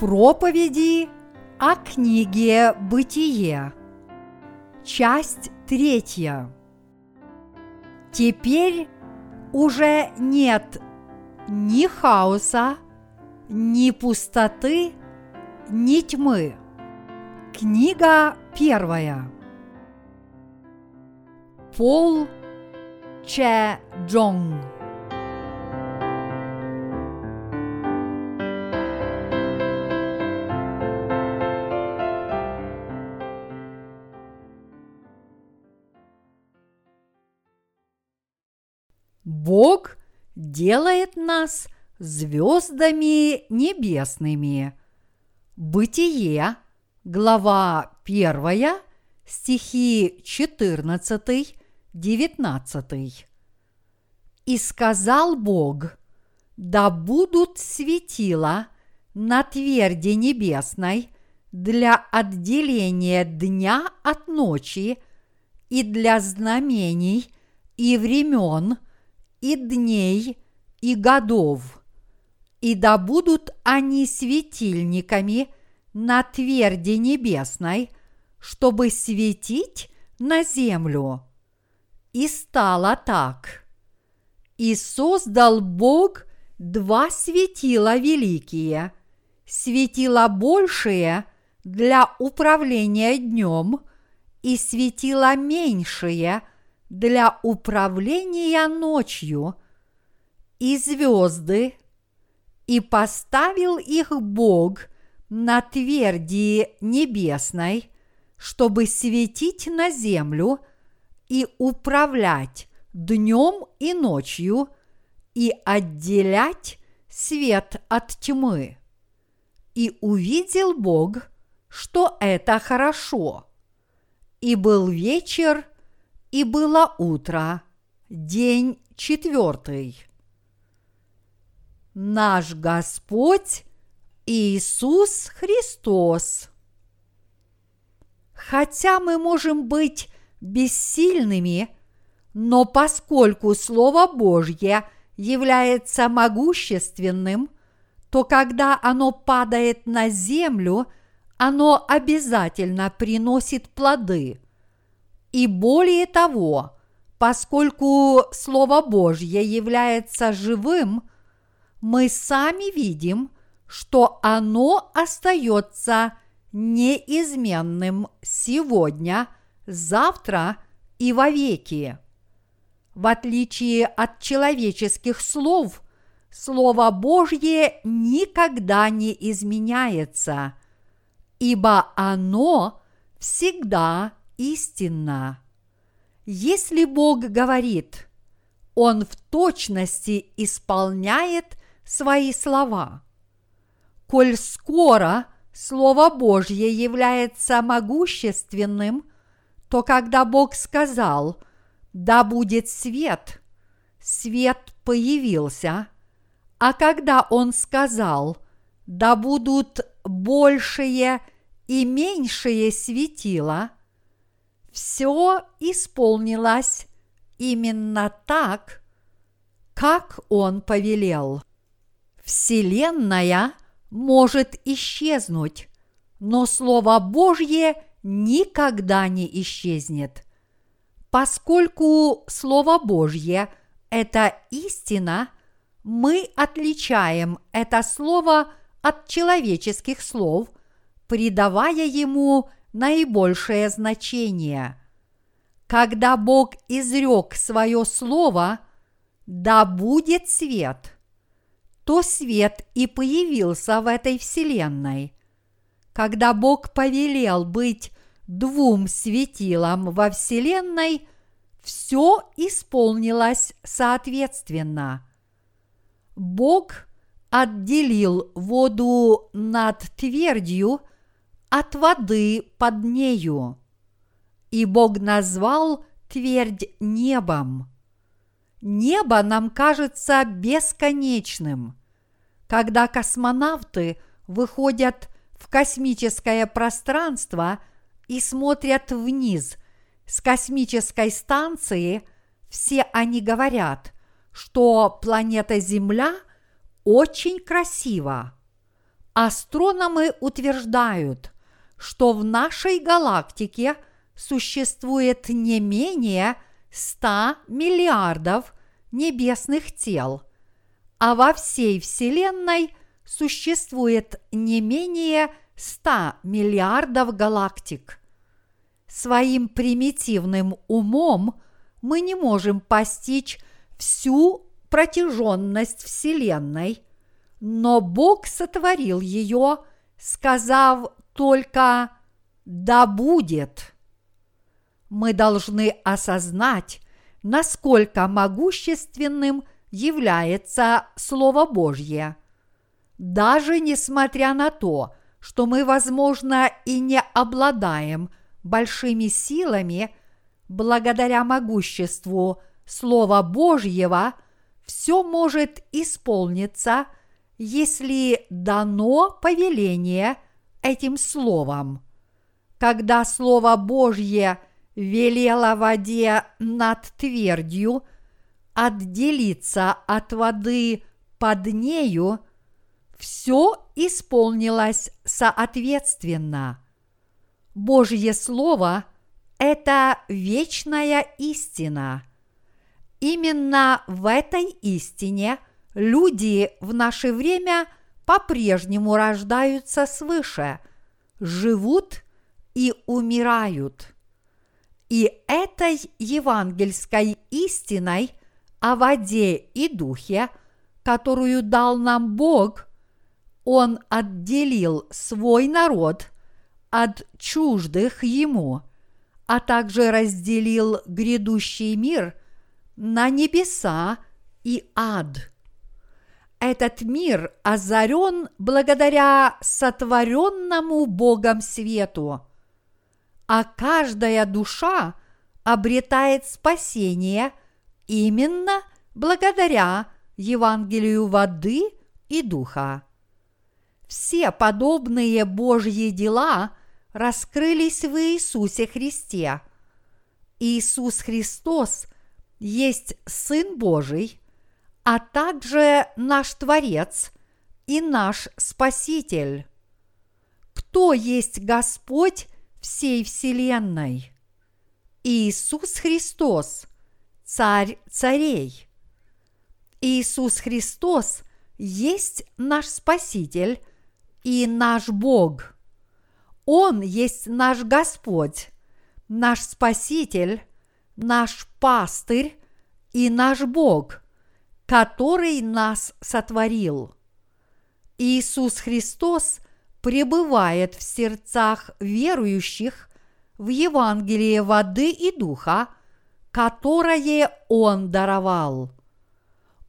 Проповеди о книге «Бытие». Часть третья. Теперь уже нет ни хаоса, ни пустоты, ни тьмы. Книга первая. Пол Че Джонг. Бог делает нас звездами небесными. Бытие, глава 1, стихи 14, 19. И сказал Бог, да будут светила на тверди небесной для отделения дня от ночи и для знамений и времен – и дней, и годов, и да будут они светильниками на тверди небесной, чтобы светить на землю. И стало так. И создал Бог два светила великие, светила большие для управления днем и светила меньшие для управления ночью и звезды, и поставил их Бог на тверди небесной, чтобы светить на землю и управлять днем и ночью и отделять свет от тьмы. И увидел Бог, что это хорошо. И был вечер, и было утро, день четвертый. Наш Господь Иисус Христос. Хотя мы можем быть бессильными, но поскольку Слово Божье является могущественным, то когда оно падает на землю, оно обязательно приносит плоды – и более того, поскольку Слово Божье является живым, мы сами видим, что оно остается неизменным сегодня, завтра и вовеки. В отличие от человеческих слов, Слово Божье никогда не изменяется, ибо оно всегда истинна. Если Бог говорит, Он в точности исполняет свои слова. Коль скоро Слово Божье является могущественным, то когда Бог сказал «Да будет свет», свет появился, а когда Он сказал «Да будут большие и меньшие светила», все исполнилось именно так, как он повелел. Вселенная может исчезнуть, но Слово Божье никогда не исчезнет. Поскольку Слово Божье – это истина, мы отличаем это слово от человеческих слов, придавая ему – наибольшее значение. Когда Бог изрек свое слово «Да будет свет», то свет и появился в этой вселенной. Когда Бог повелел быть двум светилам во вселенной, все исполнилось соответственно. Бог отделил воду над твердью от воды под нею. И Бог назвал твердь небом. Небо нам кажется бесконечным. Когда космонавты выходят в космическое пространство и смотрят вниз с космической станции, все они говорят, что планета Земля очень красива. Астрономы утверждают, что в нашей галактике существует не менее 100 миллиардов небесных тел, а во всей Вселенной существует не менее 100 миллиардов галактик. Своим примитивным умом мы не можем постичь всю протяженность Вселенной, но Бог сотворил ее, сказав только «да будет». Мы должны осознать, насколько могущественным является Слово Божье. Даже несмотря на то, что мы, возможно, и не обладаем большими силами, благодаря могуществу Слова Божьего все может исполниться, если дано повеление этим Словом. Когда Слово Божье велело воде над твердью отделиться от воды под нею, все исполнилось соответственно. Божье Слово – это вечная истина. Именно в этой истине люди в наше время по-прежнему рождаются свыше, живут и умирают. И этой евангельской истиной о воде и духе, которую дал нам Бог, Он отделил свой народ от чуждых Ему, а также разделил грядущий мир – на небеса и ад. Этот мир озарен благодаря сотворенному Богом свету, а каждая душа обретает спасение именно благодаря Евангелию воды и духа. Все подобные Божьи дела раскрылись в Иисусе Христе. Иисус Христос есть Сын Божий, а также наш Творец и наш Спаситель. Кто есть Господь всей Вселенной? Иисус Христос, Царь царей. Иисус Христос есть наш Спаситель и наш Бог. Он есть наш Господь, наш Спаситель наш пастырь и наш Бог, который нас сотворил. Иисус Христос пребывает в сердцах верующих в Евангелие воды и духа, которое Он даровал.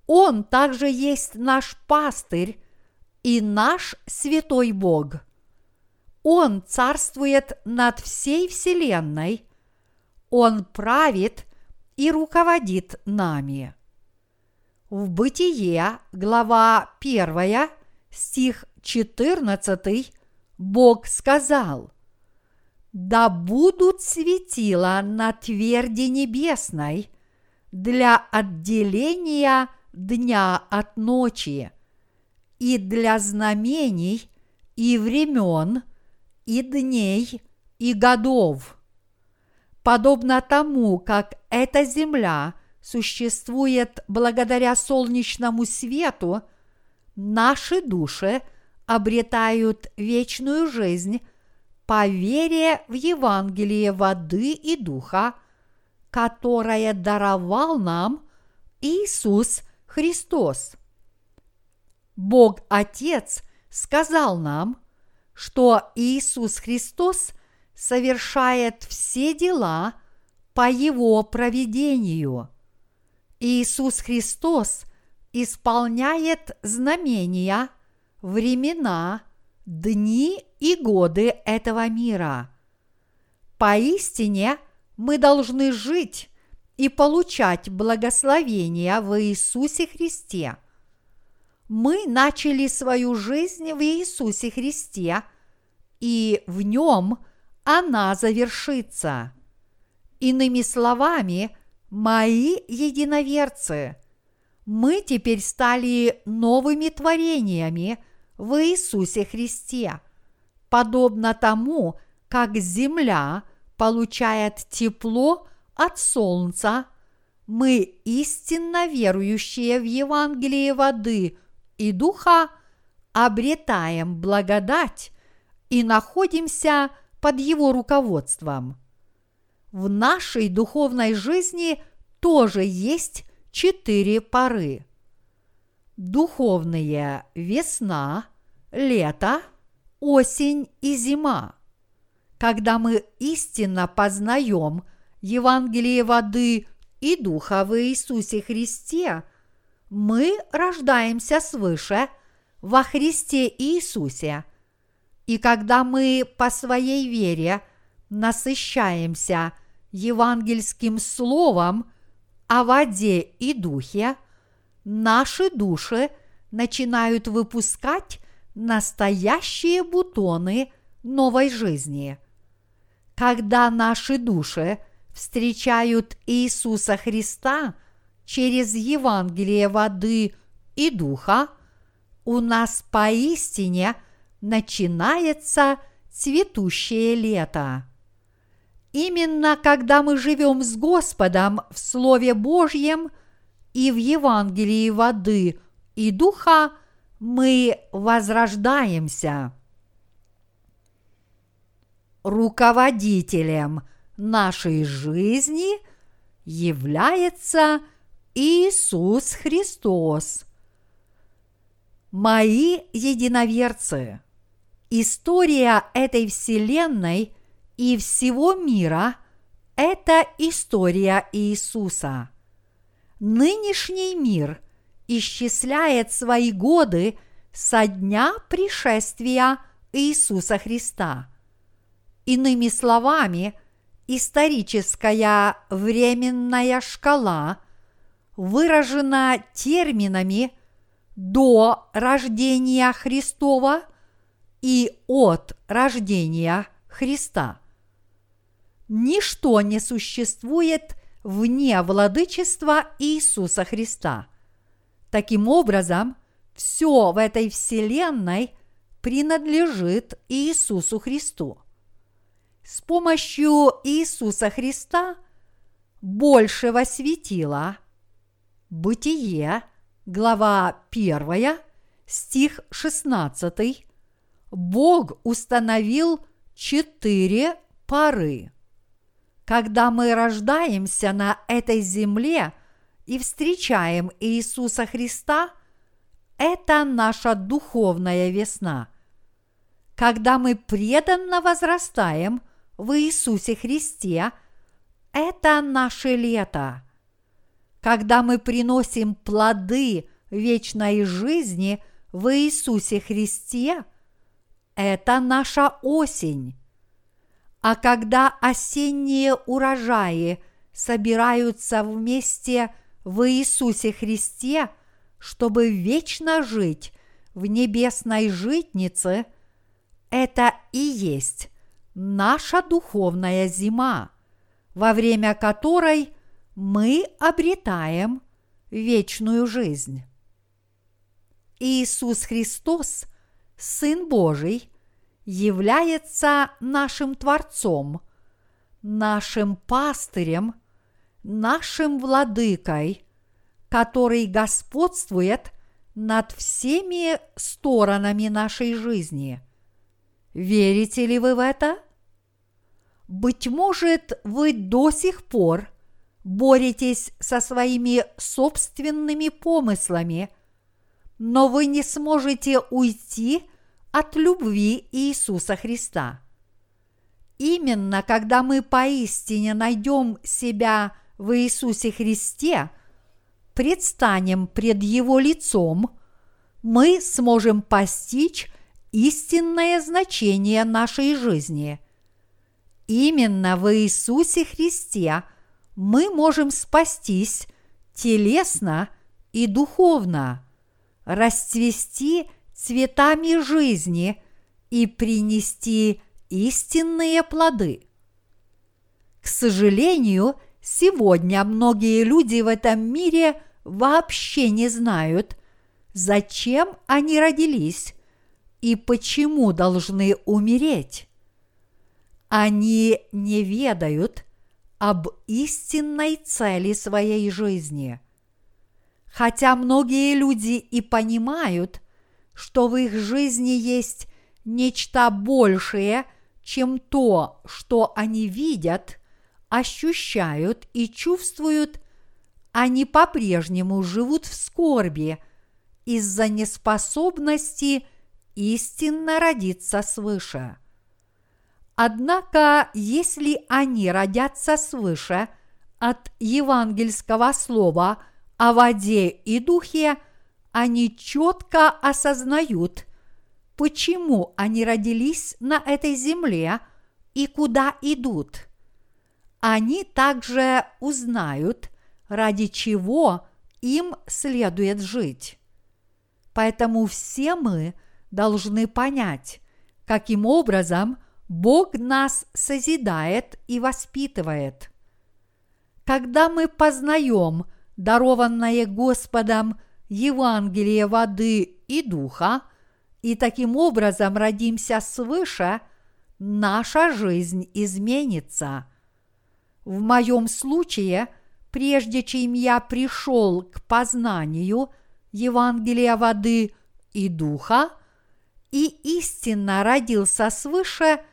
Он также есть наш пастырь и наш святой Бог. Он царствует над всей Вселенной – он правит и руководит нами. В Бытие, глава 1, стих 14, Бог сказал, «Да будут светила на тверди небесной для отделения дня от ночи, и для знамений, и времен, и дней, и годов» подобно тому, как эта земля существует благодаря солнечному свету, наши души обретают вечную жизнь по вере в Евангелие воды и духа, которое даровал нам Иисус Христос. Бог Отец сказал нам, что Иисус Христос – совершает все дела по Его проведению. Иисус Христос исполняет знамения, времена, дни и годы этого мира. Поистине мы должны жить и получать благословения в Иисусе Христе. Мы начали свою жизнь в Иисусе Христе, и в нем – она завершится. Иными словами, мои единоверцы, мы теперь стали новыми творениями в Иисусе Христе, подобно тому, как земля получает тепло от солнца, мы истинно верующие в Евангелие воды и духа обретаем благодать и находимся под его руководством. В нашей духовной жизни тоже есть четыре поры. Духовные весна, лето, осень и зима. Когда мы истинно познаем Евангелие воды и Духа в Иисусе Христе, мы рождаемся свыше во Христе Иисусе. И когда мы по своей вере насыщаемся евангельским словом о воде и духе, наши души начинают выпускать настоящие бутоны новой жизни. Когда наши души встречают Иисуса Христа через Евангелие воды и духа, у нас поистине начинается цветущее лето. Именно когда мы живем с Господом в Слове Божьем и в Евангелии воды и духа, мы возрождаемся. Руководителем нашей жизни является Иисус Христос. Мои единоверцы, история этой вселенной – и всего мира – это история Иисуса. Нынешний мир исчисляет свои годы со дня пришествия Иисуса Христа. Иными словами, историческая временная шкала выражена терминами до рождения Христова и от рождения Христа ничто не существует вне владычества Иисуса Христа. Таким образом, все в этой вселенной принадлежит Иисусу Христу. С помощью Иисуса Христа большего светила Бытие, глава 1, стих 16, Бог установил четыре пары. Когда мы рождаемся на этой земле и встречаем Иисуса Христа, это наша духовная весна. Когда мы преданно возрастаем в Иисусе Христе, это наше лето. Когда мы приносим плоды вечной жизни в Иисусе Христе, это наша осень. А когда осенние урожаи собираются вместе в Иисусе Христе, чтобы вечно жить в небесной житнице, это и есть наша духовная зима, во время которой мы обретаем вечную жизнь. Иисус Христос, Сын Божий, является нашим Творцом, нашим пастырем, нашим владыкой, который господствует над всеми сторонами нашей жизни. Верите ли вы в это? Быть может, вы до сих пор боретесь со своими собственными помыслами, но вы не сможете уйти от любви Иисуса Христа. Именно когда мы поистине найдем себя в Иисусе Христе, предстанем пред Его лицом, мы сможем постичь истинное значение нашей жизни. Именно в Иисусе Христе мы можем спастись телесно и духовно, расцвести – цветами жизни и принести истинные плоды. К сожалению, сегодня многие люди в этом мире вообще не знают, зачем они родились и почему должны умереть? Они не ведают об истинной цели своей жизни. Хотя многие люди и понимают, что в их жизни есть нечто большее, чем то, что они видят, ощущают и чувствуют, они по-прежнему живут в скорби из-за неспособности истинно родиться свыше. Однако, если они родятся свыше от евангельского слова о воде и духе, они четко осознают, почему они родились на этой земле и куда идут. Они также узнают, ради чего им следует жить. Поэтому все мы должны понять, каким образом – Бог нас созидает и воспитывает. Когда мы познаем дарованное Господом Евангелие воды и духа, и таким образом родимся свыше, наша жизнь изменится. В моем случае, прежде чем я пришел к познанию Евангелия воды и духа, и истинно родился свыше –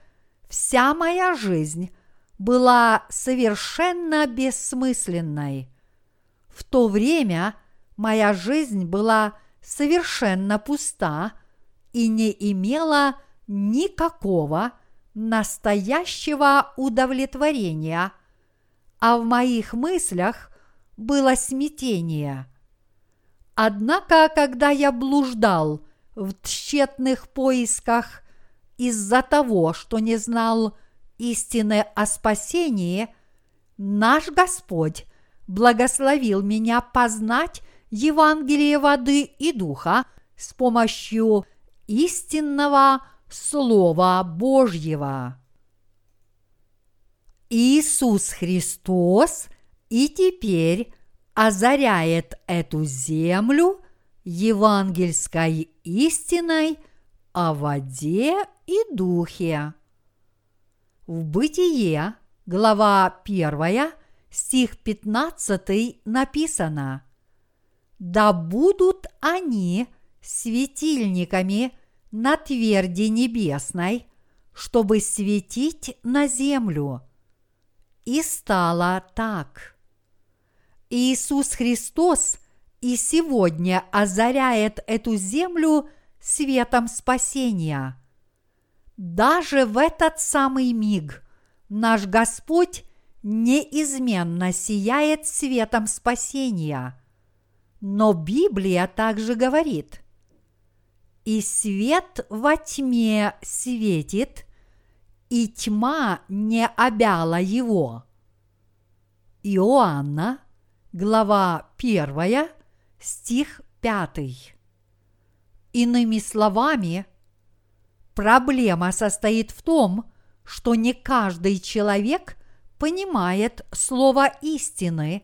Вся моя жизнь была совершенно бессмысленной. В то время моя жизнь была совершенно пуста и не имела никакого настоящего удовлетворения, а в моих мыслях было смятение. Однако, когда я блуждал в тщетных поисках из-за того, что не знал истины о спасении, наш Господь благословил меня познать Евангелие воды и духа с помощью истинного Слова Божьего. Иисус Христос и теперь озаряет эту землю евангельской истиной о воде и духе. В Бытие, глава 1, стих 15 написано «Да будут они светильниками на тверди небесной, чтобы светить на землю». И стало так. Иисус Христос и сегодня озаряет эту землю светом спасения – даже в этот самый миг наш Господь неизменно сияет светом спасения. Но Библия также говорит, «И свет во тьме светит, и тьма не обяла его». Иоанна, глава 1, стих 5. Иными словами – Проблема состоит в том, что не каждый человек понимает слово истины,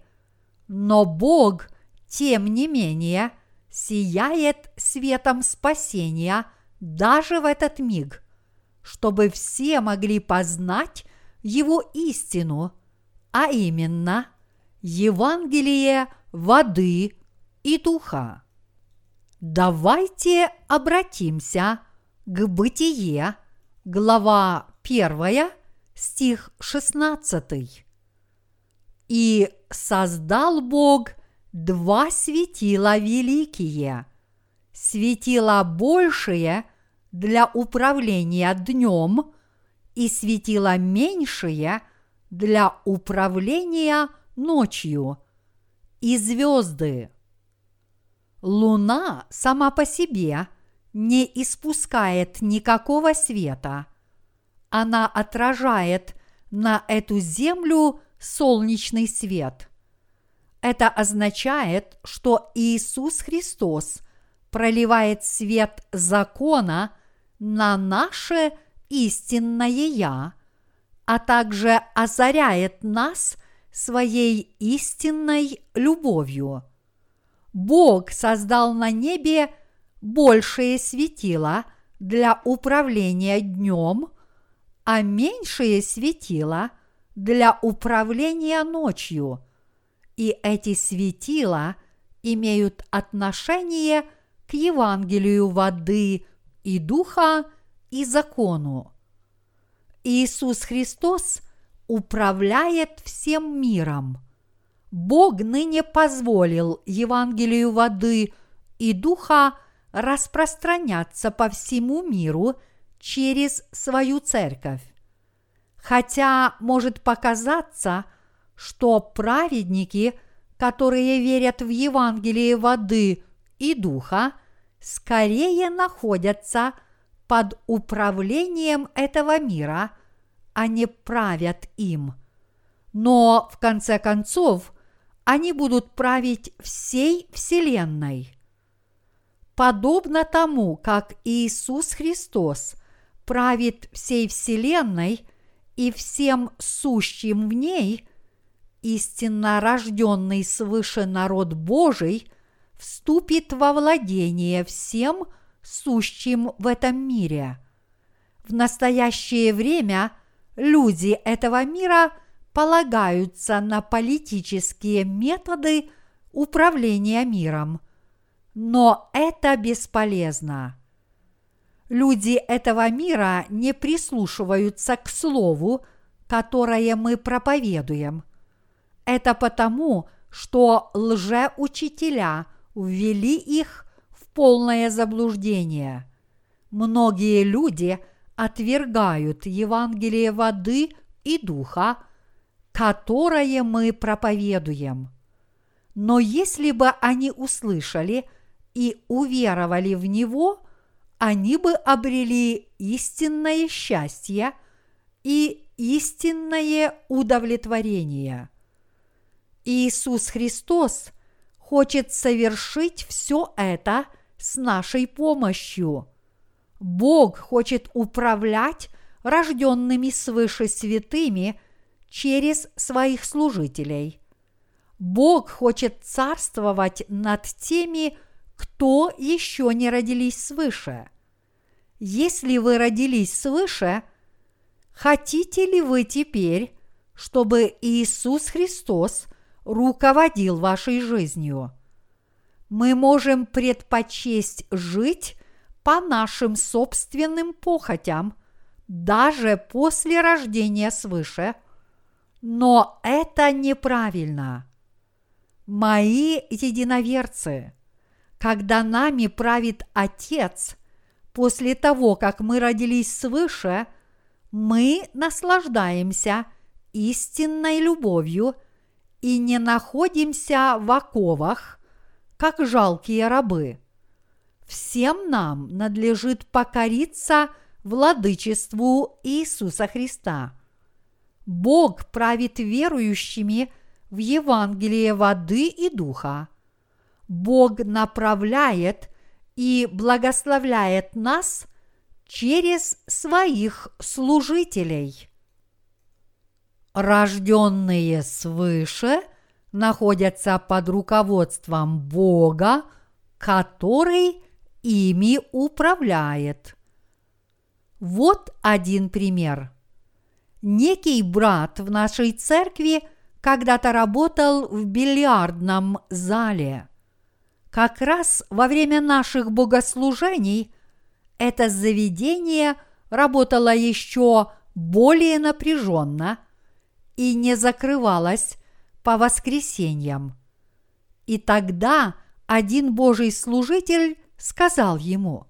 но Бог, тем не менее, сияет светом спасения даже в этот миг, чтобы все могли познать Его истину, а именно Евангелие воды и духа. Давайте обратимся к Бытие, глава 1, стих 16. «И создал Бог два светила великие, светила большие для управления днем и светила меньшие для управления ночью, и звезды. Луна сама по себе – не испускает никакого света. Она отражает на эту землю солнечный свет. Это означает, что Иисус Христос проливает свет закона на наше истинное Я, а также озаряет нас своей истинной любовью. Бог создал на небе большее светило для управления днем, а меньшие светила для управления ночью. И эти светила имеют отношение к Евангелию воды и духа и закону. Иисус Христос управляет всем миром. Бог ныне позволил Евангелию воды и духа распространяться по всему миру через свою церковь. Хотя может показаться, что праведники, которые верят в Евангелие воды и духа, скорее находятся под управлением этого мира, а не правят им. Но в конце концов они будут править всей Вселенной. Подобно тому, как Иисус Христос правит всей Вселенной и всем сущим в ней, истинно рожденный свыше народ Божий вступит во владение всем сущим в этом мире. В настоящее время люди этого мира полагаются на политические методы управления миром – но это бесполезно. Люди этого мира не прислушиваются к слову, которое мы проповедуем. Это потому, что лжеучителя ввели их в полное заблуждение. Многие люди отвергают Евангелие воды и духа, которое мы проповедуем. Но если бы они услышали – и уверовали в Него, они бы обрели истинное счастье и истинное удовлетворение. Иисус Христос хочет совершить все это с нашей помощью. Бог хочет управлять рожденными свыше святыми через своих служителей. Бог хочет царствовать над теми, кто еще не родились свыше. Если вы родились свыше, хотите ли вы теперь, чтобы Иисус Христос руководил вашей жизнью? Мы можем предпочесть жить по нашим собственным похотям даже после рождения свыше, но это неправильно. Мои единоверцы – когда нами правит Отец, после того, как мы родились свыше, мы наслаждаемся истинной любовью и не находимся в оковах, как жалкие рабы. Всем нам надлежит покориться владычеству Иисуса Христа. Бог правит верующими в Евангелие воды и духа – Бог направляет и благословляет нас через своих служителей. Рожденные свыше находятся под руководством Бога, который ими управляет. Вот один пример. Некий брат в нашей церкви когда-то работал в бильярдном зале – как раз во время наших богослужений это заведение работало еще более напряженно и не закрывалось по воскресеньям. И тогда один Божий служитель сказал ему,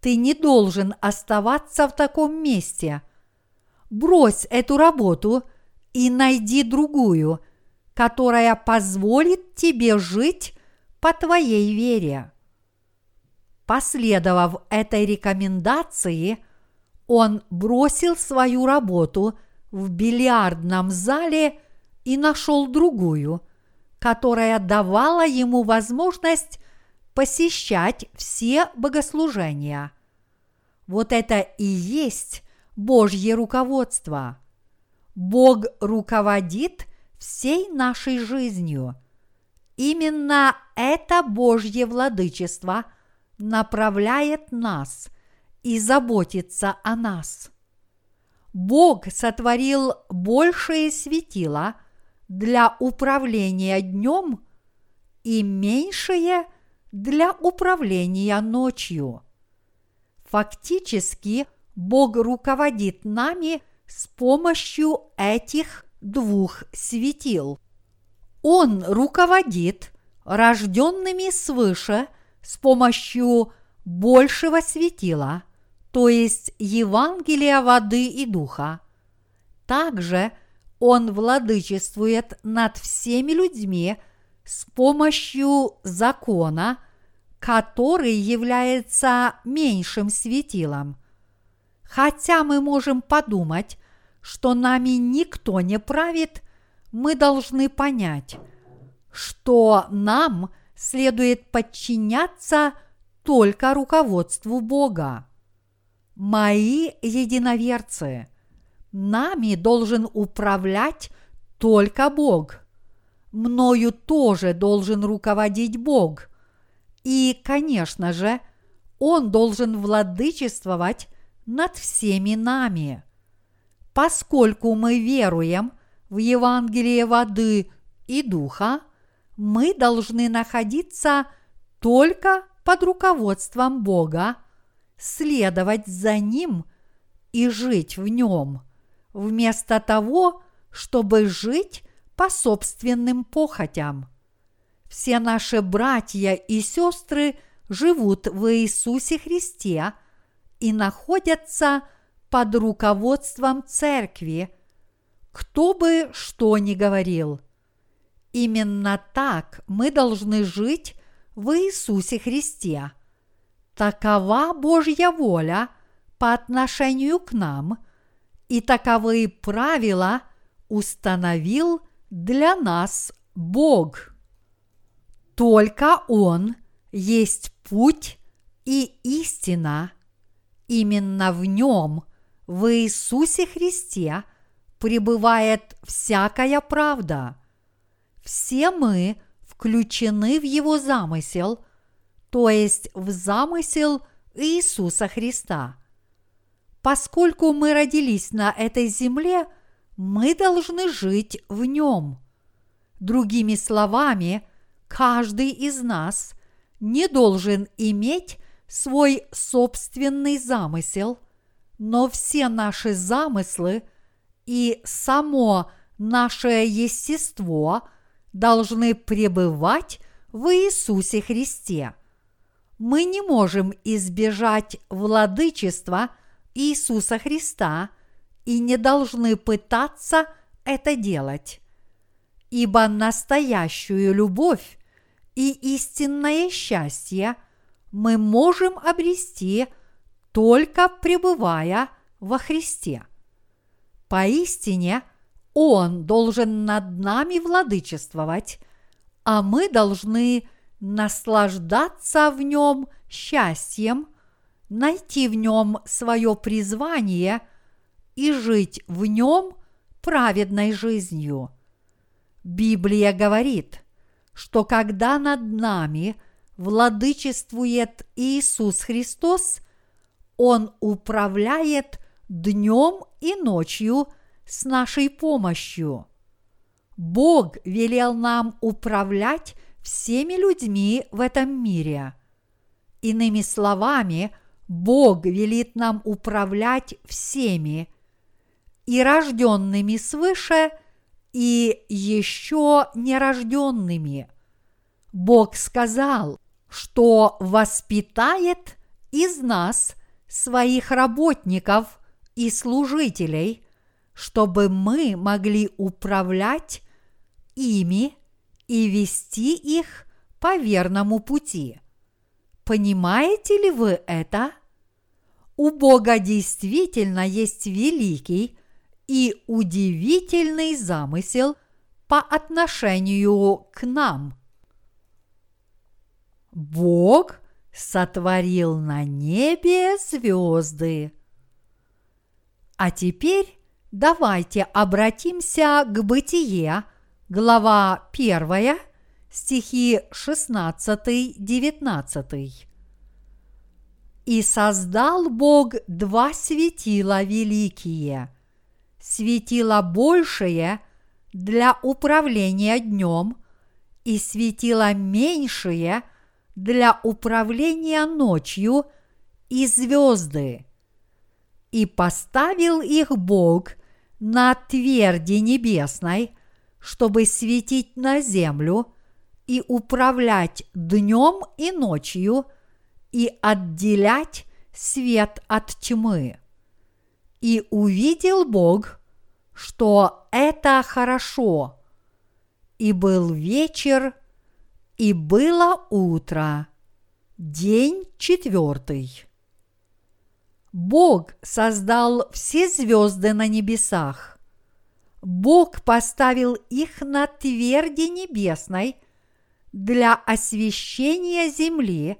«Ты не должен оставаться в таком месте. Брось эту работу и найди другую, которая позволит тебе жить по твоей вере. Последовав этой рекомендации, он бросил свою работу в бильярдном зале и нашел другую, которая давала ему возможность посещать все богослужения. Вот это и есть Божье руководство. Бог руководит всей нашей жизнью – Именно это Божье владычество направляет нас и заботится о нас. Бог сотворил большие светила для управления днем и меньшие для управления ночью. Фактически Бог руководит нами с помощью этих двух светил. Он руководит рожденными свыше с помощью большего светила, то есть Евангелия воды и духа. Также он владычествует над всеми людьми с помощью закона, который является меньшим светилом. Хотя мы можем подумать, что нами никто не правит, мы должны понять, что нам следует подчиняться только руководству Бога. Мои единоверцы, нами должен управлять только Бог. Мною тоже должен руководить Бог. И, конечно же, Он должен владычествовать над всеми нами. Поскольку мы веруем в Евангелие воды и духа, мы должны находиться только под руководством Бога, следовать за Ним и жить в Нем, вместо того, чтобы жить по собственным похотям. Все наши братья и сестры живут в Иисусе Христе и находятся под руководством церкви, кто бы что ни говорил – Именно так мы должны жить в Иисусе Христе. Такова Божья воля по отношению к нам, и таковые правила установил для нас Бог. Только Он есть путь и истина. Именно в Нем, в Иисусе Христе, пребывает всякая правда – все мы включены в его замысел, то есть в замысел Иисуса Христа. Поскольку мы родились на этой земле, мы должны жить в нем. Другими словами, каждый из нас не должен иметь свой собственный замысел, но все наши замыслы и само наше естество – должны пребывать в Иисусе Христе. Мы не можем избежать владычества Иисуса Христа и не должны пытаться это делать. Ибо настоящую любовь и истинное счастье мы можем обрести только пребывая во Христе. Поистине – он должен над нами владычествовать, а мы должны наслаждаться в нем счастьем, найти в нем свое призвание и жить в нем праведной жизнью. Библия говорит, что когда над нами владычествует Иисус Христос, Он управляет днем и ночью – с нашей помощью. Бог велел нам управлять всеми людьми в этом мире. Иными словами, Бог велит нам управлять всеми, и рожденными свыше, и еще нерожденными. Бог сказал, что воспитает из нас своих работников и служителей – чтобы мы могли управлять ими и вести их по верному пути. Понимаете ли вы это? У Бога действительно есть великий и удивительный замысел по отношению к нам. Бог сотворил на небе звезды. А теперь Давайте обратимся к Бытие, глава 1, стихи 16-19. И создал Бог два светила великие. Светило большее для управления днем и светило меньшее для управления ночью и звезды. И поставил их Бог на тверди небесной, чтобы светить на землю и управлять днем и ночью и отделять свет от тьмы. И увидел Бог, что это хорошо. И был вечер, и было утро, день четвертый. Бог создал все звезды на небесах. Бог поставил их на тверди небесной для освещения земли,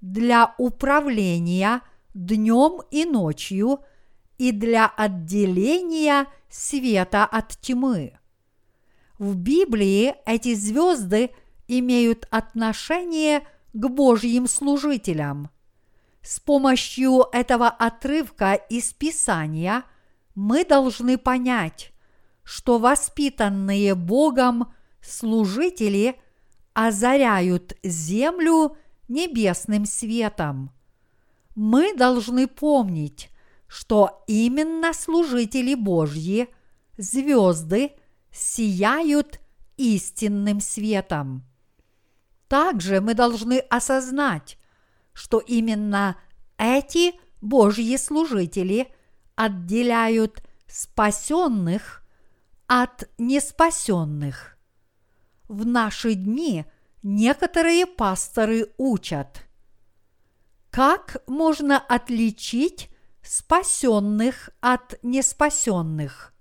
для управления днем и ночью и для отделения света от тьмы. В Библии эти звезды имеют отношение к Божьим служителям – с помощью этого отрывка из Писания мы должны понять, что воспитанные Богом служители озаряют землю небесным светом. Мы должны помнить, что именно служители Божьи, звезды, сияют истинным светом. Также мы должны осознать, что именно эти Божьи служители отделяют спасенных от неспасенных. В наши дни некоторые пасторы учат, как можно отличить спасенных от неспасенных.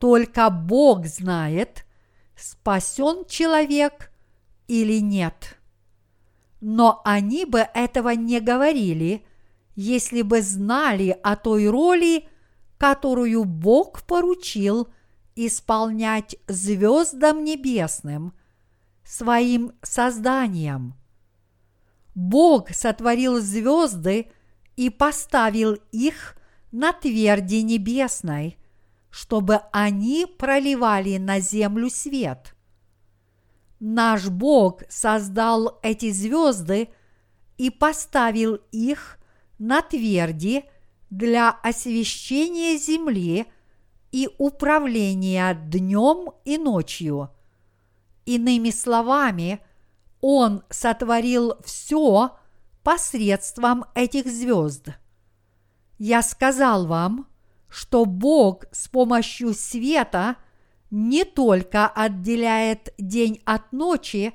Только Бог знает, спасен человек или нет но они бы этого не говорили, если бы знали о той роли, которую Бог поручил исполнять звездам небесным, своим созданием. Бог сотворил звезды и поставил их на тверди небесной, чтобы они проливали на землю свет. Наш Бог создал эти звезды и поставил их на тверди для освещения земли и управления днем и ночью. Иными словами, Он сотворил все посредством этих звезд. Я сказал вам, что Бог с помощью света – не только отделяет день от ночи,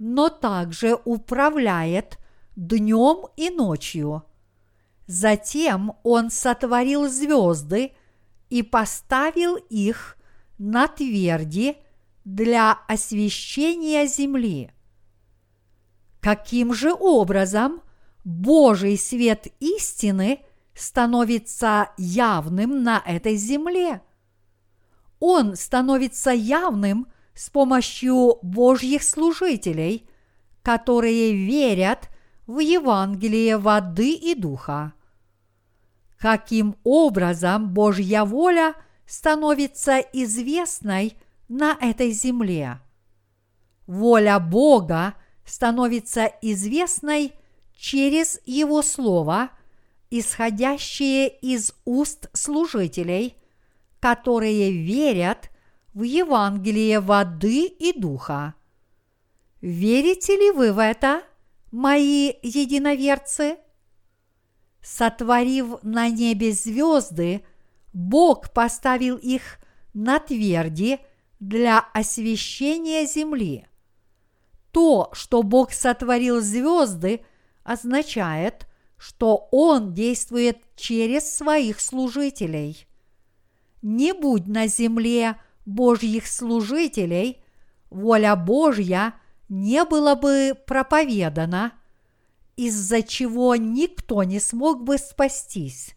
но также управляет днем и ночью. Затем он сотворил звезды и поставил их на тверди для освещения земли. Каким же образом Божий свет истины становится явным на этой земле? он становится явным с помощью Божьих служителей, которые верят в Евангелие воды и духа. Каким образом Божья воля становится известной на этой земле? Воля Бога становится известной через Его Слово, исходящее из уст служителей – которые верят в Евангелие воды и духа. Верите ли вы в это, мои единоверцы? Сотворив на небе звезды, Бог поставил их на тверди для освещения земли. То, что Бог сотворил звезды, означает, что Он действует через своих служителей не будь на земле Божьих служителей, воля Божья не была бы проповедана, из-за чего никто не смог бы спастись.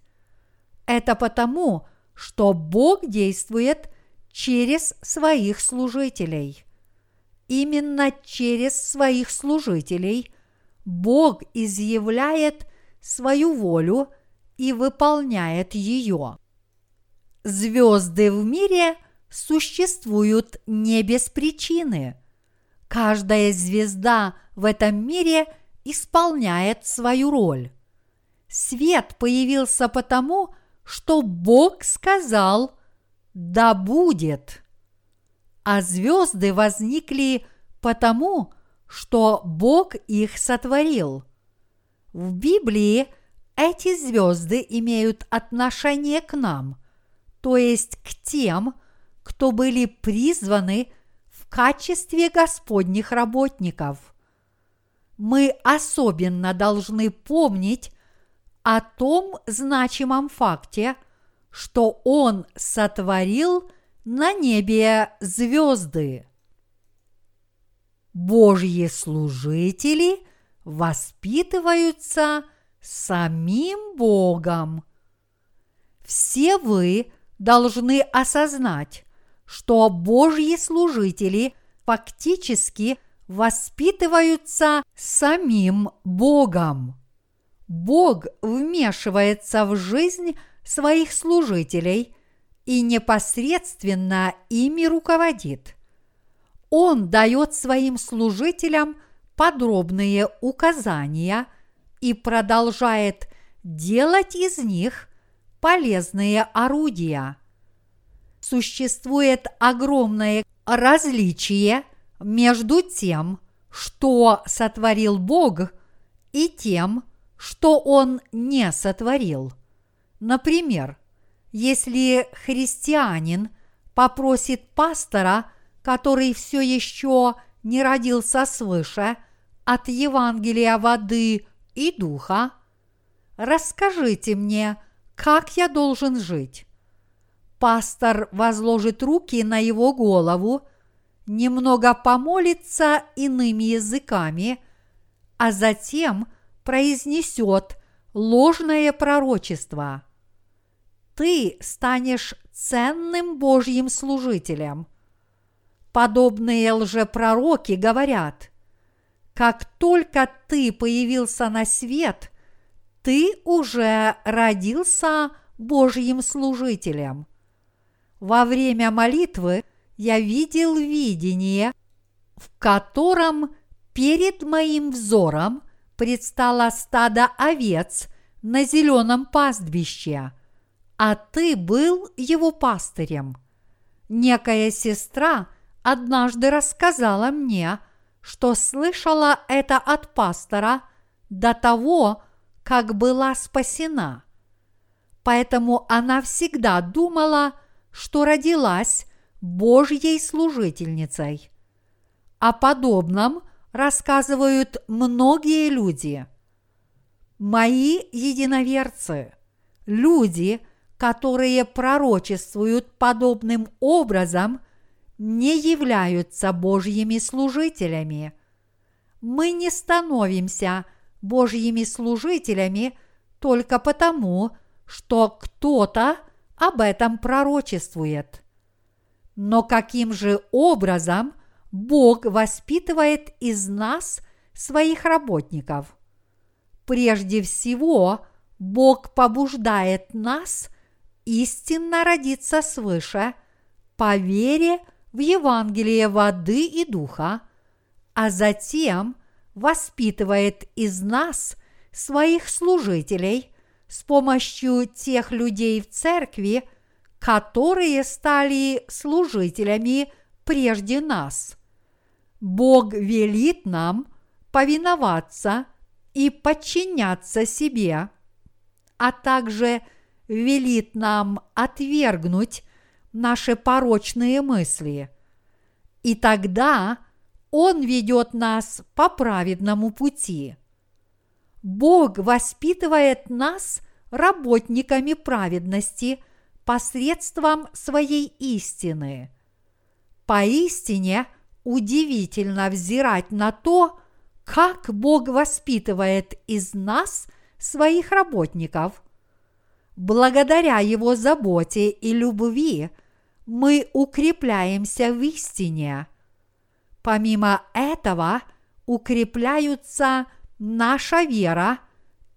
Это потому, что Бог действует через своих служителей. Именно через своих служителей Бог изъявляет свою волю и выполняет ее. Звезды в мире существуют не без причины. Каждая звезда в этом мире исполняет свою роль. Свет появился потому, что Бог сказал «да будет». А звезды возникли потому, что Бог их сотворил. В Библии эти звезды имеют отношение к нам, то есть к тем, кто были призваны в качестве Господних работников. Мы особенно должны помнить о том значимом факте, что Он сотворил на небе звезды. Божьи служители воспитываются самим Богом. Все вы должны осознать, что Божьи служители фактически воспитываются самим Богом. Бог вмешивается в жизнь своих служителей и непосредственно ими руководит. Он дает своим служителям подробные указания и продолжает делать из них полезные орудия. Существует огромное различие между тем, что сотворил Бог, и тем, что Он не сотворил. Например, если христианин попросит пастора, который все еще не родился свыше, от Евангелия воды и духа, расскажите мне, как я должен жить. Пастор возложит руки на его голову, немного помолится иными языками, а затем произнесет ложное пророчество. Ты станешь ценным Божьим служителем. Подобные лжепророки говорят, как только ты появился на свет, ты уже родился Божьим служителем. Во время молитвы я видел видение, в котором перед моим взором предстало стадо овец на зеленом пастбище, а ты был его пастырем. Некая сестра однажды рассказала мне, что слышала это от пастора до того, как была спасена. Поэтому она всегда думала, что родилась Божьей служительницей. О подобном рассказывают многие люди. Мои единоверцы, люди, которые пророчествуют подобным образом, не являются Божьими служителями. Мы не становимся Божьими служителями только потому, что кто-то об этом пророчествует. Но каким же образом Бог воспитывает из нас своих работников? Прежде всего, Бог побуждает нас истинно родиться свыше по вере в Евангелие воды и духа, а затем воспитывает из нас своих служителей с помощью тех людей в церкви, которые стали служителями прежде нас. Бог велит нам повиноваться и подчиняться себе, а также велит нам отвергнуть наши порочные мысли. И тогда Он ведет нас по праведному пути. Бог воспитывает нас работниками праведности посредством своей истины. Поистине удивительно взирать на то, как Бог воспитывает из нас своих работников. Благодаря Его заботе и любви мы укрепляемся в истине. Помимо этого укрепляются наша вера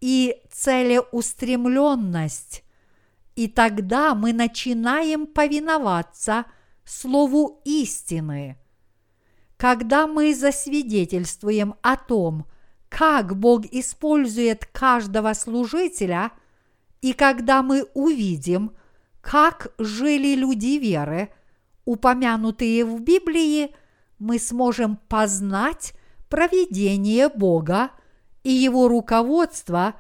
и целеустремленность. И тогда мы начинаем повиноваться Слову истины. Когда мы засвидетельствуем о том, как Бог использует каждого служителя, и когда мы увидим, как жили люди веры, упомянутые в Библии, мы сможем познать проведение Бога и Его руководство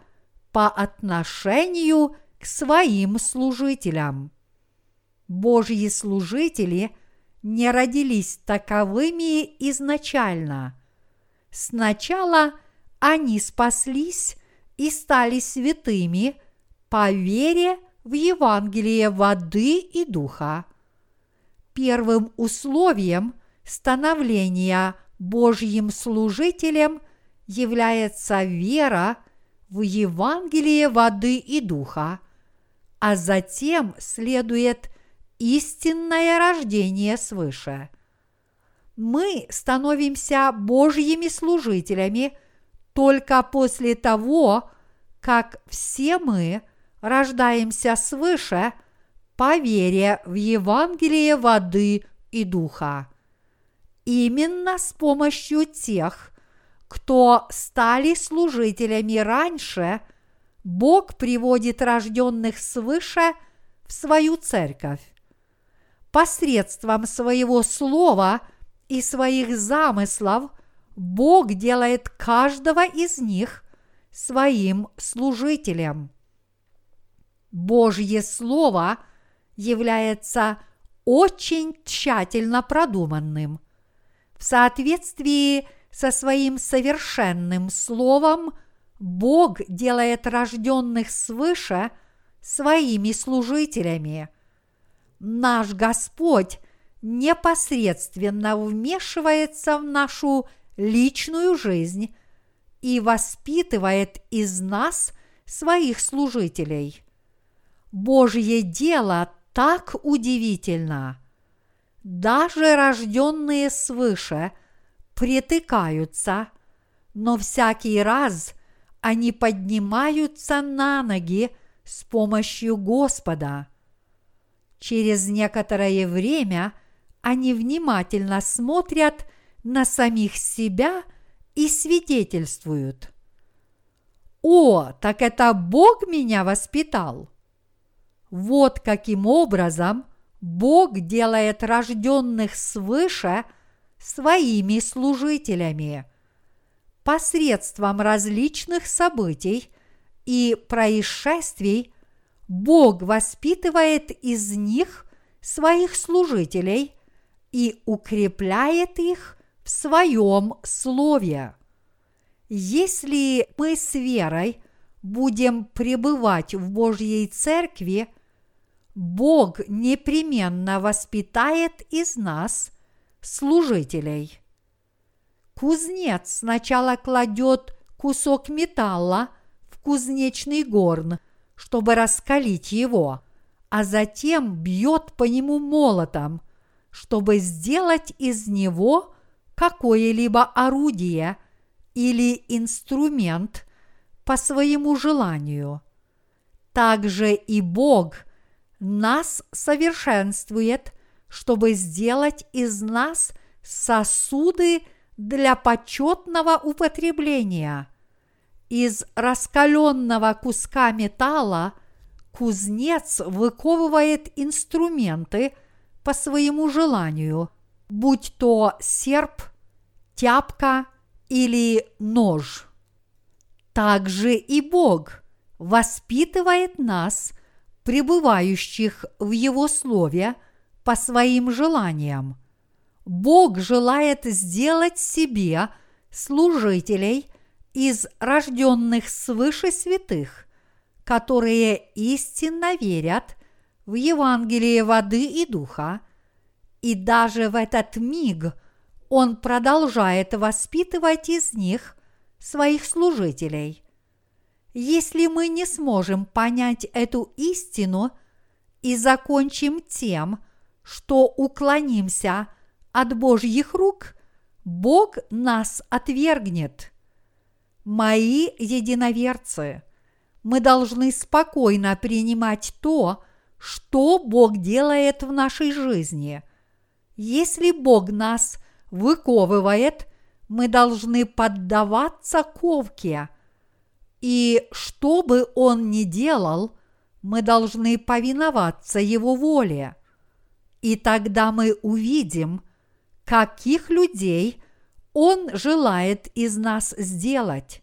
по отношению к своим служителям. Божьи служители не родились таковыми изначально. Сначала они спаслись и стали святыми по вере в Евангелие воды и духа. Первым условием становления Божьим служителем является вера в Евангелие воды и духа, а затем следует истинное рождение свыше. Мы становимся Божьими служителями только после того, как все мы рождаемся свыше по вере в Евангелие воды и духа. Именно с помощью тех, кто стали служителями раньше, Бог приводит рожденных свыше в свою церковь. Посредством своего слова и своих замыслов Бог делает каждого из них своим служителем. Божье Слово является очень тщательно продуманным. В соответствии со своим совершенным Словом Бог делает рожденных свыше своими служителями. Наш Господь непосредственно вмешивается в нашу личную жизнь и воспитывает из нас своих служителей. Божье дело так удивительно. Даже рожденные свыше притыкаются, но всякий раз они поднимаются на ноги с помощью Господа. Через некоторое время они внимательно смотрят на самих себя и свидетельствуют. О, так это Бог меня воспитал! Вот каким образом Бог делает рожденных свыше своими служителями. Посредством различных событий и происшествий Бог воспитывает из них своих служителей и укрепляет их в своем слове. Если мы с верой будем пребывать в Божьей Церкви – Бог непременно воспитает из нас служителей. Кузнец сначала кладет кусок металла в кузнечный горн, чтобы раскалить его, а затем бьет по нему молотом, чтобы сделать из него какое-либо орудие или инструмент по своему желанию. Также и Бог – нас совершенствует, чтобы сделать из нас сосуды для почетного употребления. Из раскаленного куска металла кузнец выковывает инструменты по своему желанию, будь то серп, тяпка или нож. Также и Бог воспитывает нас – пребывающих в Его Слове по своим желаниям. Бог желает сделать себе служителей из рожденных свыше святых, которые истинно верят в Евангелие воды и духа, и даже в этот миг Он продолжает воспитывать из них своих служителей. Если мы не сможем понять эту истину и закончим тем, что уклонимся от Божьих рук, Бог нас отвергнет. Мои единоверцы, мы должны спокойно принимать то, что Бог делает в нашей жизни. Если Бог нас выковывает, мы должны поддаваться ковке. И что бы Он ни делал, мы должны повиноваться Его воле. И тогда мы увидим, каких людей Он желает из нас сделать.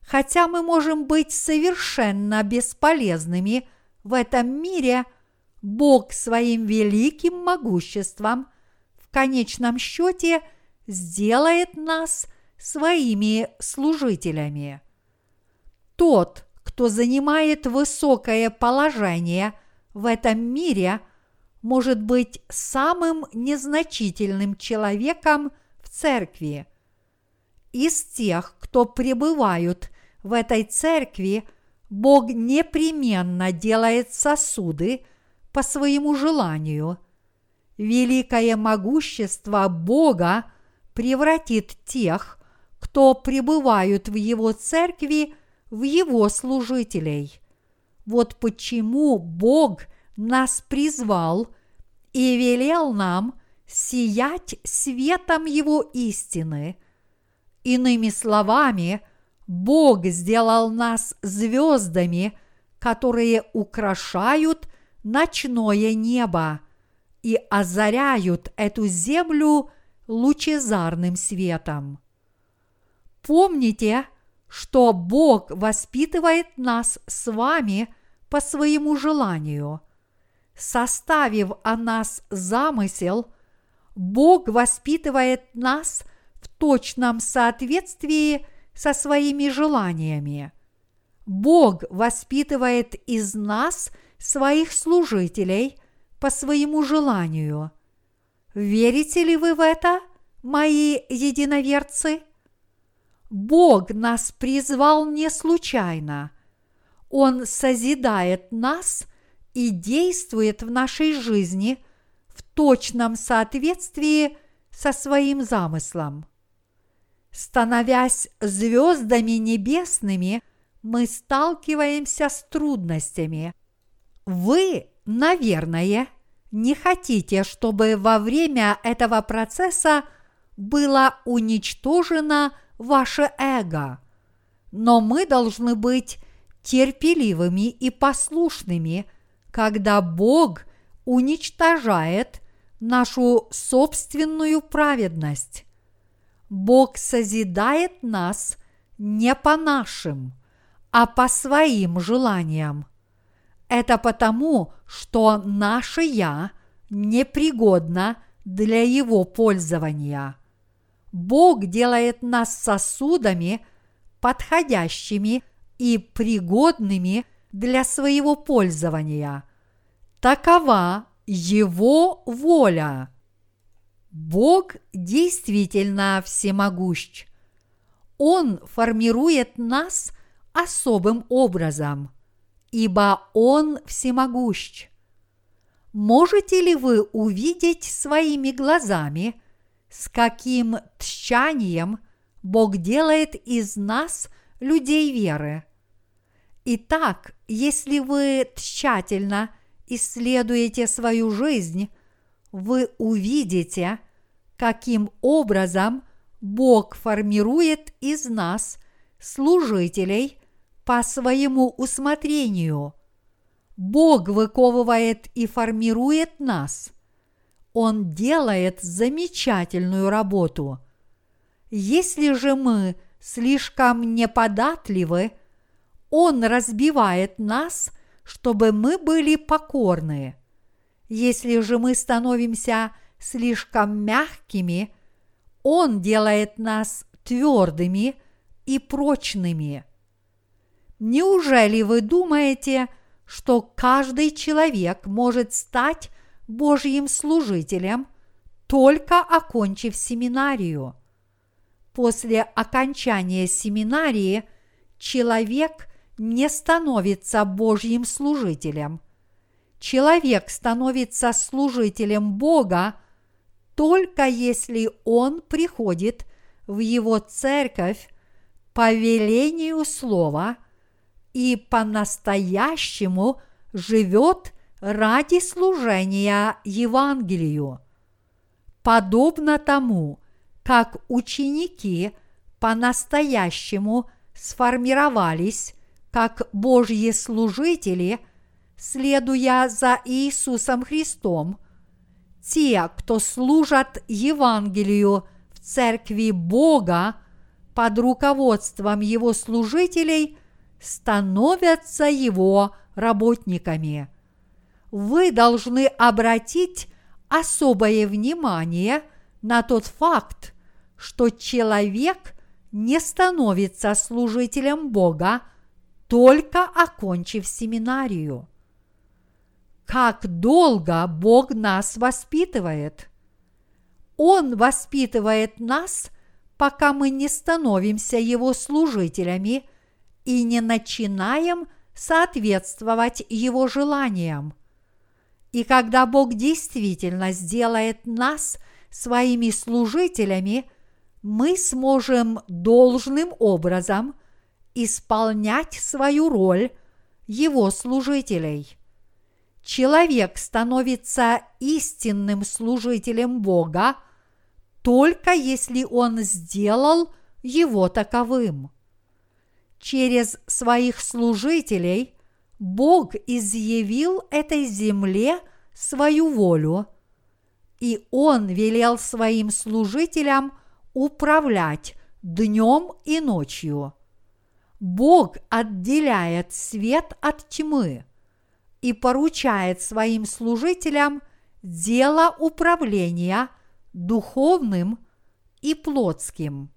Хотя мы можем быть совершенно бесполезными в этом мире, Бог своим великим могуществом в конечном счете сделает нас своими служителями. Тот, кто занимает высокое положение в этом мире, может быть самым незначительным человеком в церкви. Из тех, кто пребывают в этой церкви Бог непременно делает сосуды по своему желанию. Великое могущество Бога превратит тех, кто пребывают в Его церкви, в Его служителей. Вот почему Бог нас призвал и велел нам сиять светом Его истины. Иными словами – Бог сделал нас звездами, которые украшают ночное небо и озаряют эту землю лучезарным светом. Помните, что Бог воспитывает нас с вами по своему желанию. Составив о нас замысел, Бог воспитывает нас в точном соответствии – со своими желаниями. Бог воспитывает из нас своих служителей по своему желанию. Верите ли вы в это, мои единоверцы? Бог нас призвал не случайно. Он созидает нас и действует в нашей жизни в точном соответствии со своим замыслом. Становясь звездами небесными, мы сталкиваемся с трудностями. Вы, наверное, не хотите, чтобы во время этого процесса было уничтожено ваше эго. Но мы должны быть терпеливыми и послушными, когда Бог уничтожает нашу собственную праведность. Бог созидает нас не по нашим, а по своим желаниям. Это потому, что наше «я» непригодно для его пользования. Бог делает нас сосудами, подходящими и пригодными для своего пользования. Такова Его воля. Бог действительно всемогущ. Он формирует нас особым образом, ибо Он всемогущ. Можете ли вы увидеть своими глазами, с каким тщанием Бог делает из нас людей веры? Итак, если вы тщательно исследуете свою жизнь, вы увидите, каким образом Бог формирует из нас служителей по своему усмотрению. Бог выковывает и формирует нас. Он делает замечательную работу. Если же мы слишком неподатливы, Он разбивает нас, чтобы мы были покорны – если же мы становимся слишком мягкими, Он делает нас твердыми и прочными. Неужели вы думаете, что каждый человек может стать Божьим служителем, только окончив семинарию? После окончания семинарии человек не становится Божьим служителем – человек становится служителем Бога только если он приходит в его церковь по велению слова и по-настоящему живет ради служения Евангелию. Подобно тому, как ученики по-настоящему сформировались как Божьи служители, следуя за Иисусом Христом, те, кто служат Евангелию в церкви Бога под руководством Его служителей, становятся Его работниками. Вы должны обратить особое внимание на тот факт, что человек не становится служителем Бога, только окончив семинарию. Как долго Бог нас воспитывает? Он воспитывает нас, пока мы не становимся Его служителями и не начинаем соответствовать Его желаниям. И когда Бог действительно сделает нас своими служителями, мы сможем должным образом исполнять свою роль его служителей. Человек становится истинным служителем Бога только если он сделал его таковым. Через своих служителей Бог изъявил этой земле свою волю, и Он велел своим служителям управлять днем и ночью. Бог отделяет свет от тьмы и поручает своим служителям дело управления духовным и плотским.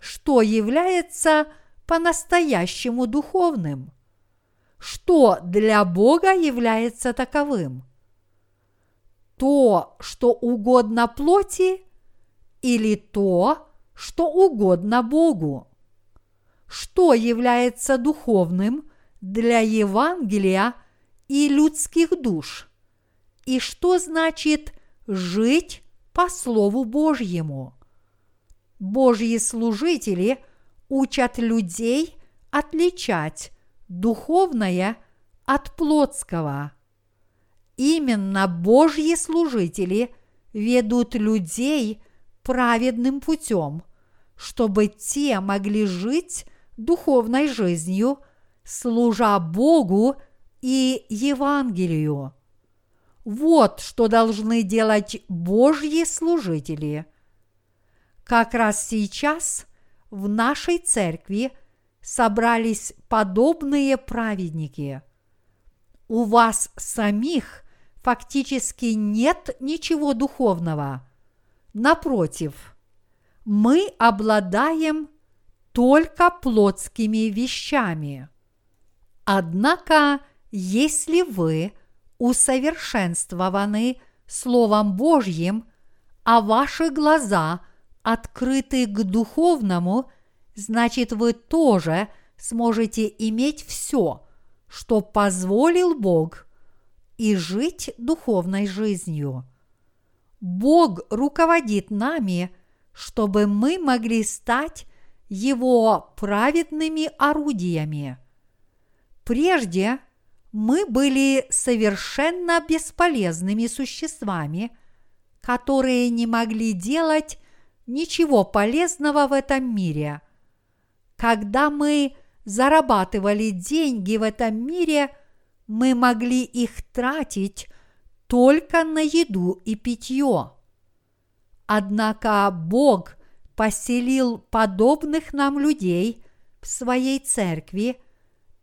Что является по-настоящему духовным? Что для Бога является таковым? То, что угодно плоти, или то, что угодно Богу? Что является духовным для Евангелия и людских душ, и что значит жить по Слову Божьему. Божьи служители учат людей отличать духовное от плотского. Именно Божьи служители ведут людей праведным путем, чтобы те могли жить духовной жизнью, служа Богу и Евангелию. Вот что должны делать Божьи служители. Как раз сейчас в нашей церкви собрались подобные праведники. У вас самих фактически нет ничего духовного. Напротив, мы обладаем только плотскими вещами. Однако, если вы усовершенствованы Словом Божьим, а ваши глаза открыты к духовному, значит вы тоже сможете иметь все, что позволил Бог, и жить духовной жизнью. Бог руководит нами, чтобы мы могли стать его праведными орудиями. Прежде мы были совершенно бесполезными существами, которые не могли делать ничего полезного в этом мире. Когда мы зарабатывали деньги в этом мире, мы могли их тратить только на еду и питье. Однако Бог – поселил подобных нам людей в своей церкви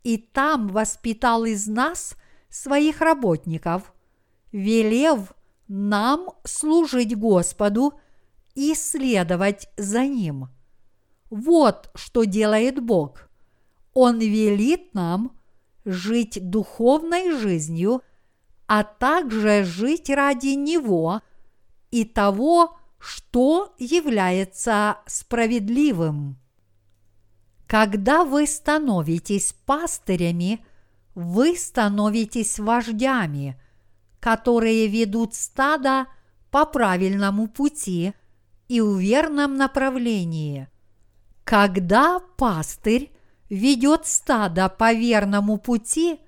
и там воспитал из нас своих работников, велев нам служить Господу и следовать за Ним. Вот что делает Бог. Он велит нам жить духовной жизнью, а также жить ради Него и того, что является справедливым. Когда вы становитесь пастырями, вы становитесь вождями, которые ведут стадо по правильному пути и в верном направлении. Когда пастырь ведет стадо по верному пути,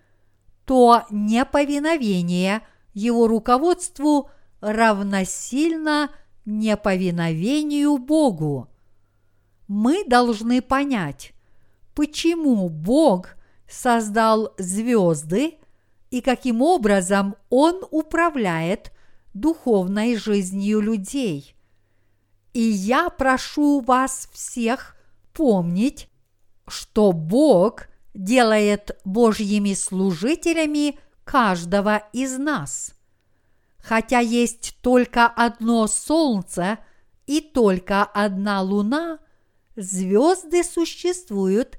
то неповиновение его руководству равносильно неповиновению Богу. Мы должны понять, почему Бог создал звезды и каким образом Он управляет духовной жизнью людей. И я прошу вас всех помнить, что Бог делает Божьими служителями каждого из нас. Хотя есть только одно солнце и только одна луна, звезды существуют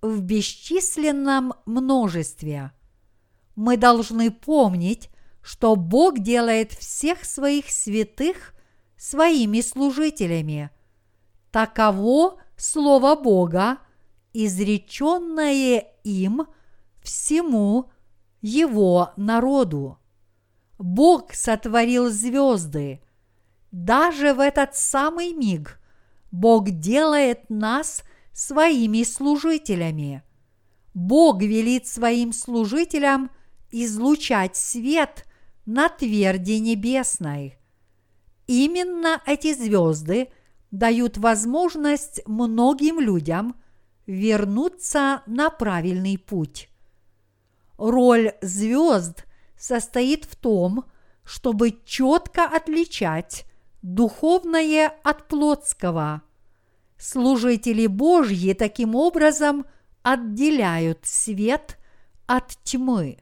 в бесчисленном множестве. Мы должны помнить, что Бог делает всех своих святых своими служителями. Таково Слово Бога, изреченное им всему Его народу. Бог сотворил звезды. Даже в этот самый миг Бог делает нас своими служителями. Бог велит своим служителям излучать свет на тверди небесной. Именно эти звезды дают возможность многим людям вернуться на правильный путь. Роль звезд состоит в том, чтобы четко отличать духовное от плотского. Служители Божьи таким образом отделяют свет от тьмы.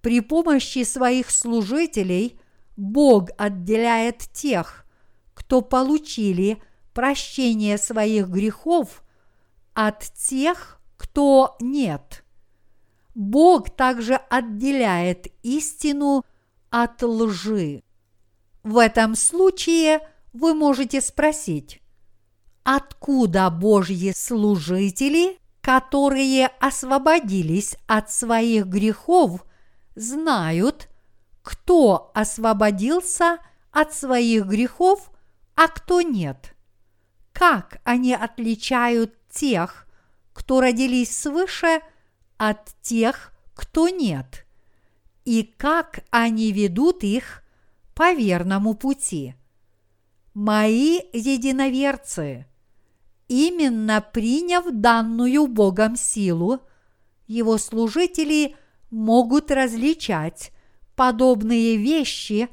При помощи своих служителей Бог отделяет тех, кто получили прощение своих грехов, от тех, кто нет. Бог также отделяет истину от лжи. В этом случае вы можете спросить, откуда Божьи служители, которые освободились от своих грехов – знают, кто освободился от своих грехов, а кто нет. Как они отличают тех, кто родились свыше, от тех, кто нет, и как они ведут их по верному пути. Мои единоверцы, именно приняв данную Богом силу, его служители – могут различать подобные вещи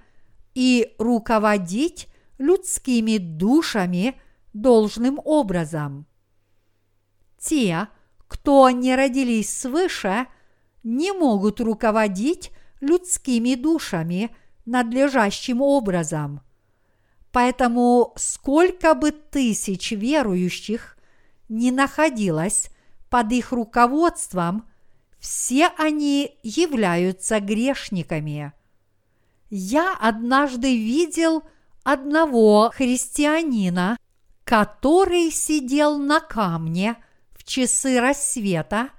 и руководить людскими душами должным образом. Те, кто не родились свыше, не могут руководить людскими душами надлежащим образом. Поэтому сколько бы тысяч верующих не находилось под их руководством – все они являются грешниками. Я однажды видел одного христианина, который сидел на камне часы рассвета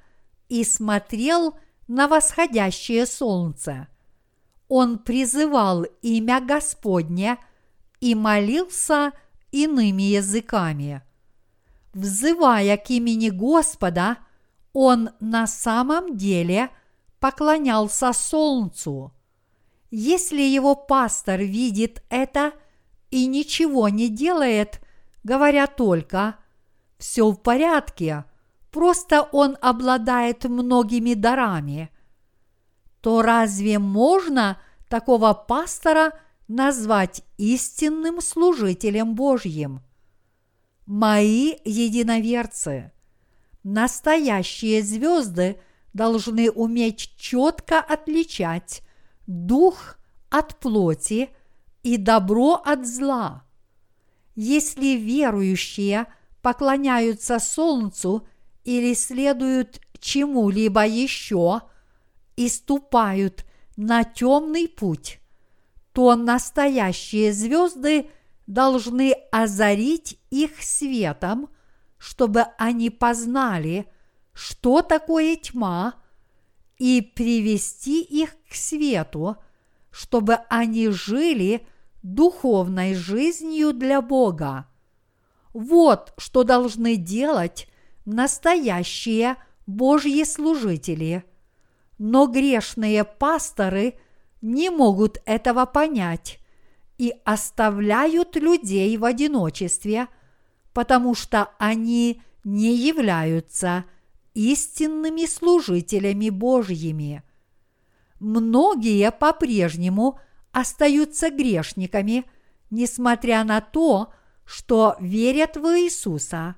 и смотрел на восходящее солнце. Он призывал имя Господне и молился иными языками. Взывая к имени Господа – он на самом деле поклонялся солнцу. Если его пастор видит это и ничего не делает, говоря только «все в порядке», просто он обладает многими дарами, то разве можно такого пастора назвать истинным служителем Божьим? Мои единоверцы – Настоящие звезды должны уметь четко отличать дух от плоти и добро от зла. Если верующие поклоняются Солнцу или следуют чему-либо еще и ступают на темный путь, то настоящие звезды должны озарить их светом – чтобы они познали, что такое тьма, и привести их к свету, чтобы они жили духовной жизнью для Бога. Вот что должны делать настоящие Божьи служители. Но грешные пасторы не могут этого понять и оставляют людей в одиночестве, потому что они не являются истинными служителями Божьими. Многие по-прежнему остаются грешниками, несмотря на то, что верят в Иисуса.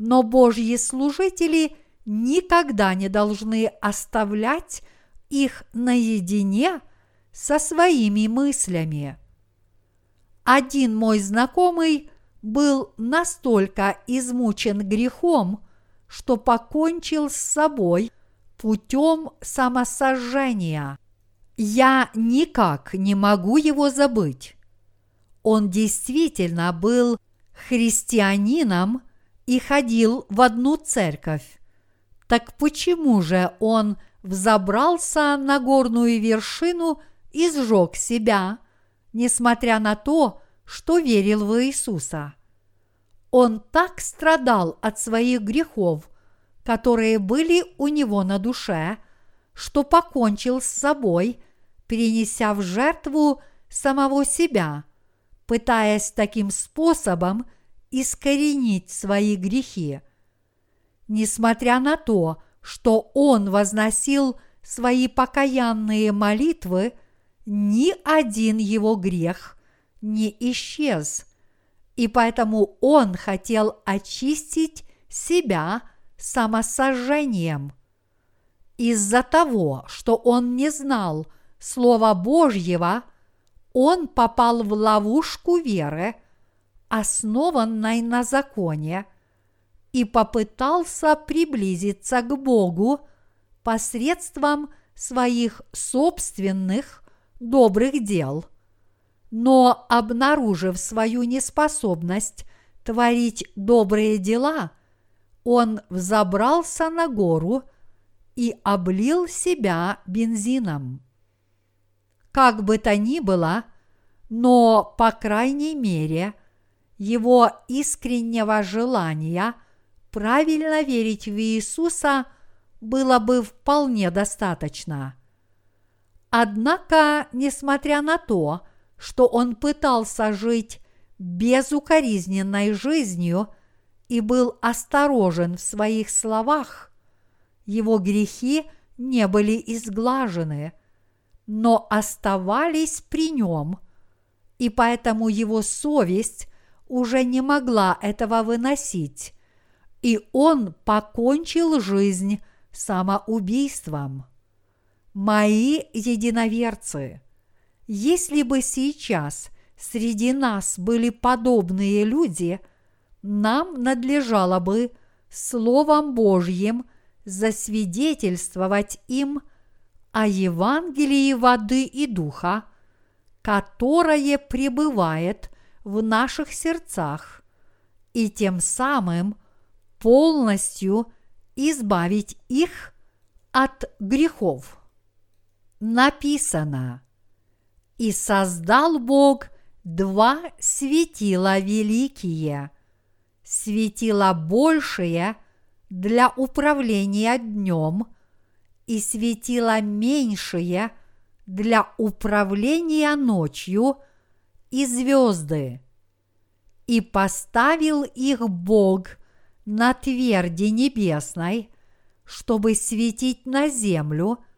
Но Божьи служители никогда не должны оставлять их наедине со своими мыслями. Один мой знакомый был настолько измучен грехом, что покончил с собой путем самосожжения. Я никак не могу его забыть. Он действительно был христианином и ходил в одну церковь. Так почему же он взобрался на горную вершину и сжег себя, несмотря на то, что верил в Иисуса? Он так страдал от своих грехов, которые были у него на душе, что покончил с собой, перенеся в жертву самого себя, пытаясь таким способом искоренить свои грехи. Несмотря на то, что он возносил свои покаянные молитвы, ни один его грех не исчез, и поэтому он хотел очистить себя самосожжением. Из-за того, что он не знал Слова Божьего, он попал в ловушку веры, основанной на законе, и попытался приблизиться к Богу посредством своих собственных добрых дел. Но обнаружив свою неспособность творить добрые дела, он взобрался на гору и облил себя бензином. Как бы то ни было, но, по крайней мере, его искреннего желания правильно верить в Иисуса было бы вполне достаточно. Однако, несмотря на то, что он пытался жить безукоризненной жизнью и был осторожен в своих словах, его грехи не были изглажены, но оставались при нем, и поэтому его совесть уже не могла этого выносить, и он покончил жизнь самоубийством. Мои единоверцы, если бы сейчас среди нас были подобные люди, нам надлежало бы Словом Божьим засвидетельствовать им о Евангелии воды и духа, которое пребывает в наших сердцах, и тем самым полностью избавить их от грехов. Написано «И создал Бог два светила великие, светила большее для управления днем и светила меньшее для управления ночью и звезды. И поставил их Бог на тверди небесной, чтобы светить на землю –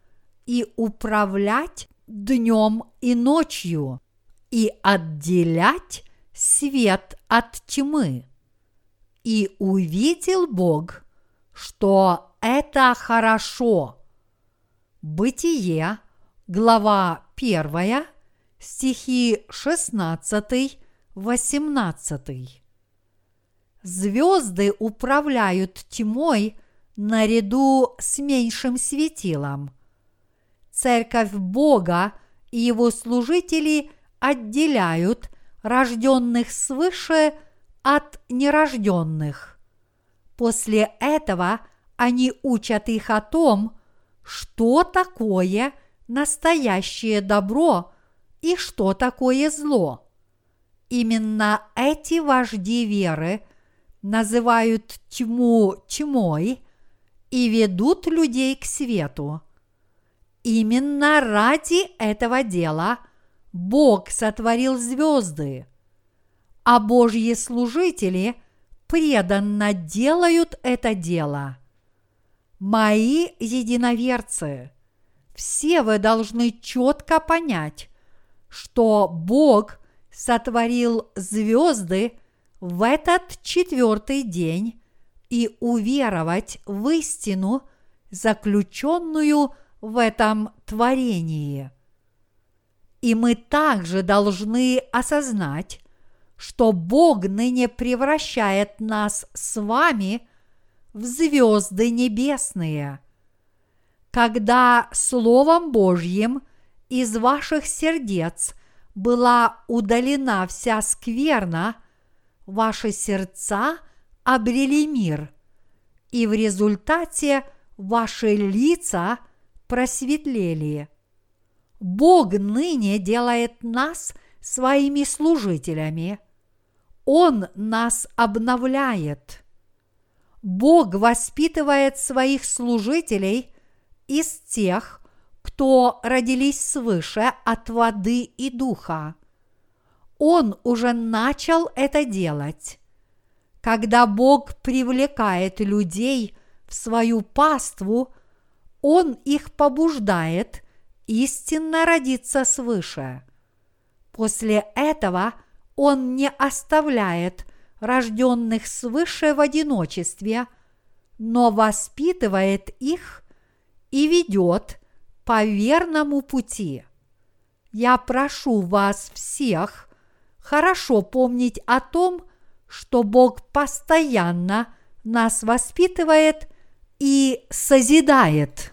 и управлять днем и ночью, и отделять свет от тьмы. И увидел Бог, что это хорошо. Бытие, глава 1, стихи 16-18. Звезды управляют тьмой наряду с меньшим светилом – Церковь Бога и его служители отделяют рожденных свыше от нерожденных. После этого они учат их о том, что такое настоящее добро и что такое зло. Именно эти вожди веры называют тьму тьмой и ведут людей к свету. Именно ради этого дела Бог сотворил звезды, а Божьи служители преданно делают это дело. Мои единоверцы, все вы должны четко понять, что Бог сотворил звезды в этот четвертый день и уверовать в истину, заключенную в этом творении. И мы также должны осознать, что Бог ныне превращает нас с вами в звезды небесные. Когда Словом Божьим из ваших сердец была удалена вся скверна, ваши сердца обрели мир, и в результате ваши лица просветлели. Бог ныне делает нас своими служителями. Он нас обновляет. Бог воспитывает своих служителей из тех, кто родились свыше от воды и духа. Он уже начал это делать. Когда Бог привлекает людей в свою паству, Он их побуждает истинно родиться свыше. После этого Он не оставляет рожденных свыше в одиночестве, но воспитывает их и ведет по верному пути. Я прошу вас всех хорошо помнить о том, что Бог постоянно нас воспитывает и созидает.